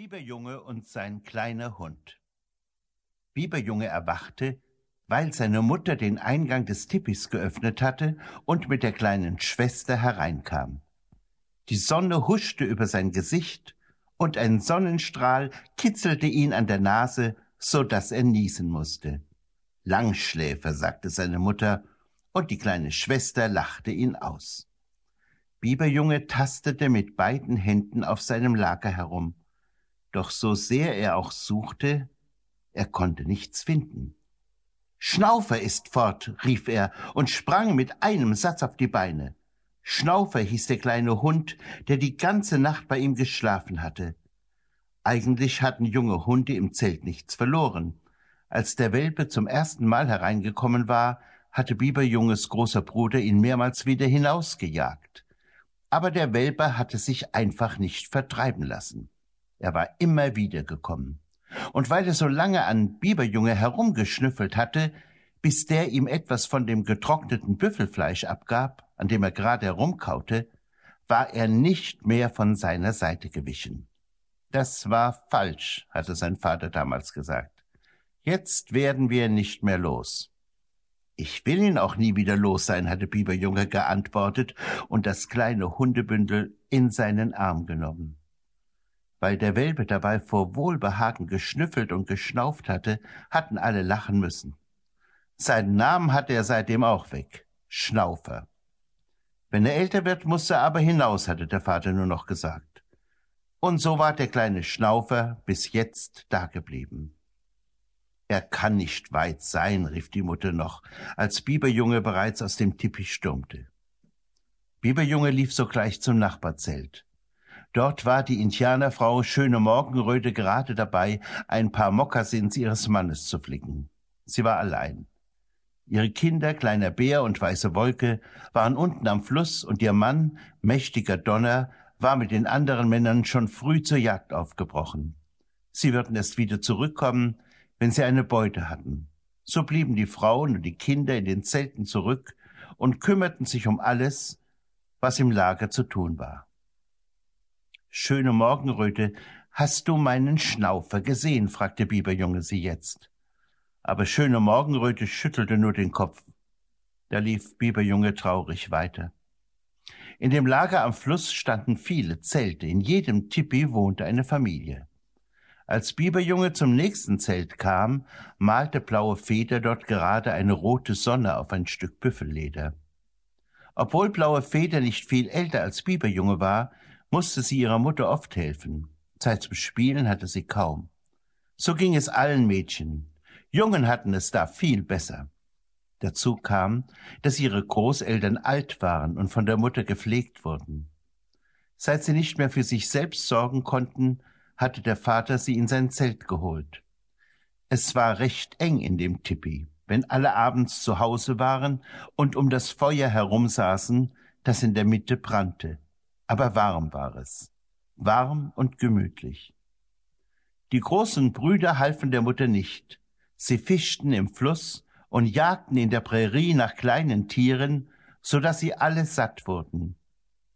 Biberjunge und sein kleiner Hund. Biberjunge erwachte, weil seine Mutter den Eingang des Tippis geöffnet hatte und mit der kleinen Schwester hereinkam. Die Sonne huschte über sein Gesicht und ein Sonnenstrahl kitzelte ihn an der Nase, so dass er niesen musste. Langschläfer, sagte seine Mutter, und die kleine Schwester lachte ihn aus. Biberjunge tastete mit beiden Händen auf seinem Lager herum doch so sehr er auch suchte, er konnte nichts finden. Schnaufer ist fort, rief er und sprang mit einem Satz auf die Beine. Schnaufer hieß der kleine Hund, der die ganze Nacht bei ihm geschlafen hatte. Eigentlich hatten junge Hunde im Zelt nichts verloren. Als der Welpe zum ersten Mal hereingekommen war, hatte Biberjunges großer Bruder ihn mehrmals wieder hinausgejagt. Aber der Welpe hatte sich einfach nicht vertreiben lassen. Er war immer wieder gekommen. Und weil er so lange an Biberjunge herumgeschnüffelt hatte, bis der ihm etwas von dem getrockneten Büffelfleisch abgab, an dem er gerade herumkaute, war er nicht mehr von seiner Seite gewichen. Das war falsch, hatte sein Vater damals gesagt. Jetzt werden wir nicht mehr los. Ich will ihn auch nie wieder los sein, hatte Biberjunge geantwortet und das kleine Hundebündel in seinen Arm genommen. Weil der Welpe dabei vor Wohlbehagen geschnüffelt und geschnauft hatte, hatten alle lachen müssen. Seinen Namen hatte er seitdem auch weg. Schnaufer. Wenn er älter wird, muss er aber hinaus, hatte der Vater nur noch gesagt. Und so war der kleine Schnaufer bis jetzt dageblieben. Er kann nicht weit sein, rief die Mutter noch, als Biberjunge bereits aus dem Tipi stürmte. Biberjunge lief sogleich zum Nachbarzelt. Dort war die Indianerfrau Schöne Morgenröte gerade dabei, ein paar Mokassins ihres Mannes zu flicken. Sie war allein. Ihre Kinder, kleiner Bär und weiße Wolke, waren unten am Fluss und ihr Mann, mächtiger Donner, war mit den anderen Männern schon früh zur Jagd aufgebrochen. Sie würden erst wieder zurückkommen, wenn sie eine Beute hatten. So blieben die Frauen und die Kinder in den Zelten zurück und kümmerten sich um alles, was im Lager zu tun war. Schöne Morgenröte, hast du meinen Schnaufer gesehen? fragte Biberjunge sie jetzt. Aber schöne Morgenröte schüttelte nur den Kopf. Da lief Biberjunge traurig weiter. In dem Lager am Fluss standen viele Zelte, in jedem Tipi wohnte eine Familie. Als Biberjunge zum nächsten Zelt kam, malte blaue Feder dort gerade eine rote Sonne auf ein Stück Büffelleder. Obwohl blaue Feder nicht viel älter als Biberjunge war, musste sie ihrer Mutter oft helfen. Zeit zum Spielen hatte sie kaum. So ging es allen Mädchen. Jungen hatten es da viel besser. Dazu kam, dass ihre Großeltern alt waren und von der Mutter gepflegt wurden. Seit sie nicht mehr für sich selbst sorgen konnten, hatte der Vater sie in sein Zelt geholt. Es war recht eng in dem Tippi, wenn alle abends zu Hause waren und um das Feuer herumsaßen, das in der Mitte brannte aber warm war es, warm und gemütlich. Die großen Brüder halfen der Mutter nicht. Sie fischten im Fluss und jagten in der Prärie nach kleinen Tieren, so dass sie alle satt wurden.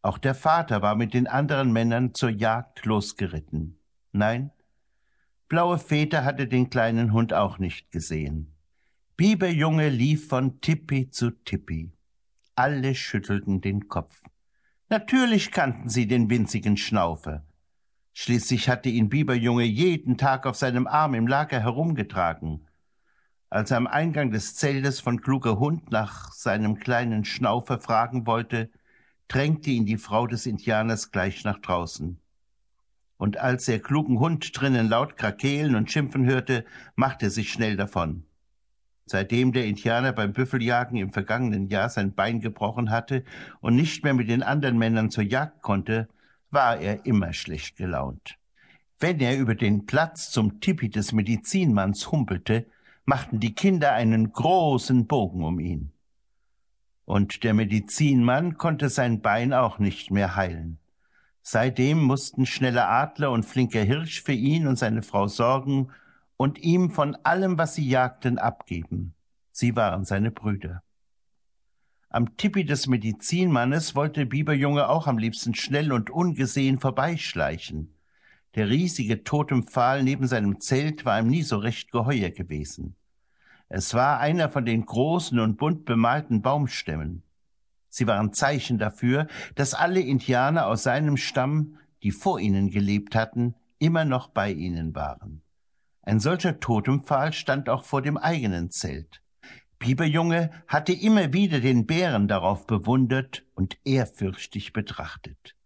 Auch der Vater war mit den anderen Männern zur Jagd losgeritten. Nein, Blaue Feder hatte den kleinen Hund auch nicht gesehen. Biberjunge lief von Tippi zu Tippi. Alle schüttelten den Kopf. Natürlich kannten sie den winzigen Schnaufer. Schließlich hatte ihn Biberjunge jeden Tag auf seinem Arm im Lager herumgetragen. Als er am Eingang des Zeltes von kluger Hund nach seinem kleinen Schnaufer fragen wollte, drängte ihn die Frau des Indianers gleich nach draußen. Und als er klugen Hund drinnen laut krakeelen und schimpfen hörte, machte er sich schnell davon. Seitdem der Indianer beim Büffeljagen im vergangenen Jahr sein Bein gebrochen hatte und nicht mehr mit den anderen Männern zur Jagd konnte, war er immer schlecht gelaunt. Wenn er über den Platz zum Tipi des Medizinmanns humpelte, machten die Kinder einen großen Bogen um ihn. Und der Medizinmann konnte sein Bein auch nicht mehr heilen. Seitdem mussten schneller Adler und flinker Hirsch für ihn und seine Frau sorgen und ihm von allem, was sie jagten, abgeben. Sie waren seine Brüder. Am Tippi des Medizinmannes wollte Biberjunge auch am liebsten schnell und ungesehen vorbeischleichen. Der riesige Totempfahl neben seinem Zelt war ihm nie so recht geheuer gewesen. Es war einer von den großen und bunt bemalten Baumstämmen. Sie waren Zeichen dafür, dass alle Indianer aus seinem Stamm, die vor ihnen gelebt hatten, immer noch bei ihnen waren. Ein solcher Totempfahl stand auch vor dem eigenen Zelt. Biberjunge hatte immer wieder den Bären darauf bewundert und ehrfürchtig betrachtet.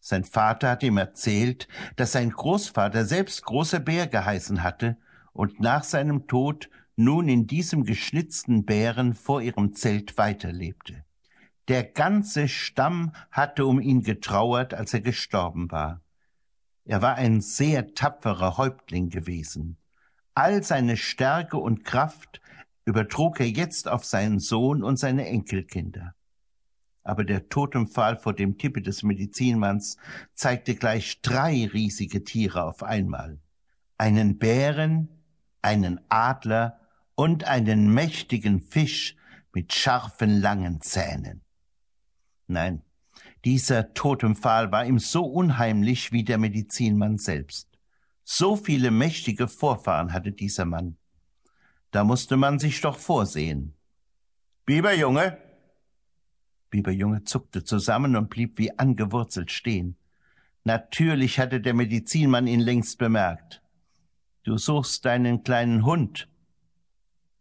Sein Vater hatte ihm erzählt, dass sein Großvater selbst großer Bär geheißen hatte und nach seinem Tod nun in diesem geschnitzten Bären vor ihrem Zelt weiterlebte. Der ganze Stamm hatte um ihn getrauert, als er gestorben war. Er war ein sehr tapferer Häuptling gewesen. All seine Stärke und Kraft übertrug er jetzt auf seinen Sohn und seine Enkelkinder. Aber der Totempfahl vor dem Tippe des Medizinmanns zeigte gleich drei riesige Tiere auf einmal. Einen Bären, einen Adler und einen mächtigen Fisch mit scharfen, langen Zähnen. Nein, dieser Totempfahl war ihm so unheimlich wie der Medizinmann selbst. So viele mächtige Vorfahren hatte dieser Mann. Da musste man sich doch vorsehen. Biberjunge! Biberjunge zuckte zusammen und blieb wie angewurzelt stehen. Natürlich hatte der Medizinmann ihn längst bemerkt. Du suchst deinen kleinen Hund.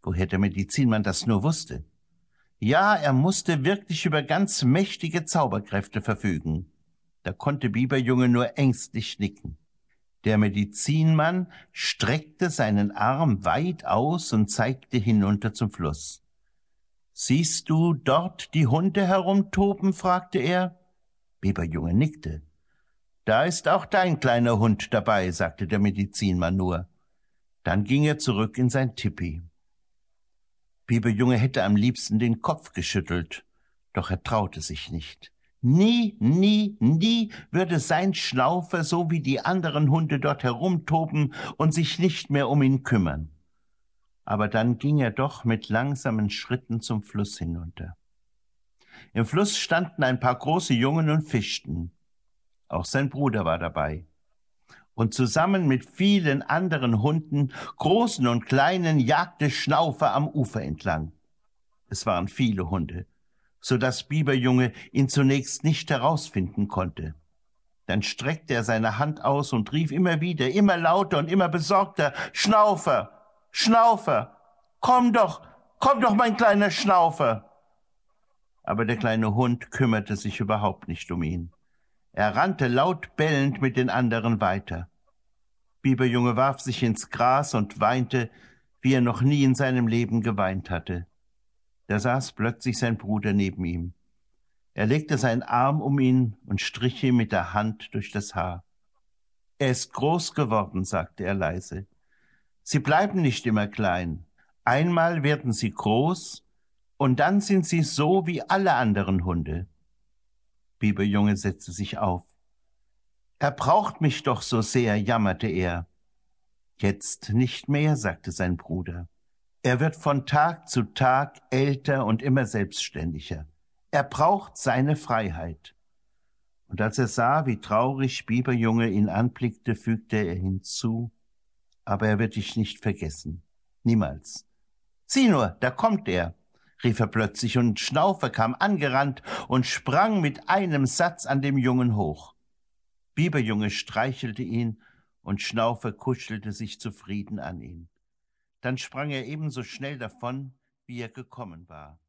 Woher der Medizinmann das nur wusste? Ja, er musste wirklich über ganz mächtige Zauberkräfte verfügen. Da konnte Biberjunge nur ängstlich nicken. Der Medizinmann streckte seinen Arm weit aus und zeigte hinunter zum Fluss. Siehst du dort die Hunde herumtoben? fragte er. Biberjunge nickte. Da ist auch dein kleiner Hund dabei, sagte der Medizinmann nur. Dann ging er zurück in sein Tipi. Biberjunge hätte am liebsten den Kopf geschüttelt, doch er traute sich nicht. Nie, nie, nie würde sein Schnaufer so wie die anderen Hunde dort herumtoben und sich nicht mehr um ihn kümmern. Aber dann ging er doch mit langsamen Schritten zum Fluss hinunter. Im Fluss standen ein paar große Jungen und fischten. Auch sein Bruder war dabei und zusammen mit vielen anderen Hunden, großen und kleinen, jagte Schnaufer am Ufer entlang. Es waren viele Hunde, so dass Biberjunge ihn zunächst nicht herausfinden konnte. Dann streckte er seine Hand aus und rief immer wieder, immer lauter und immer besorgter, Schnaufer, Schnaufer, komm doch, komm doch, mein kleiner Schnaufer. Aber der kleine Hund kümmerte sich überhaupt nicht um ihn. Er rannte laut bellend mit den anderen weiter. Biberjunge warf sich ins Gras und weinte, wie er noch nie in seinem Leben geweint hatte. Da saß plötzlich sein Bruder neben ihm. Er legte seinen Arm um ihn und strich ihm mit der Hand durch das Haar. Er ist groß geworden, sagte er leise. Sie bleiben nicht immer klein. Einmal werden sie groß, und dann sind sie so wie alle anderen Hunde. Biberjunge setzte sich auf. Er braucht mich doch so sehr, jammerte er. Jetzt nicht mehr, sagte sein Bruder. Er wird von Tag zu Tag älter und immer selbstständiger. Er braucht seine Freiheit. Und als er sah, wie traurig Biberjunge ihn anblickte, fügte er hinzu, aber er wird dich nicht vergessen. Niemals. Sieh nur, da kommt er rief er plötzlich, und Schnaufer kam angerannt und sprang mit einem Satz an dem Jungen hoch. Biberjunge streichelte ihn, und Schnaufer kuschelte sich zufrieden an ihn. Dann sprang er ebenso schnell davon, wie er gekommen war.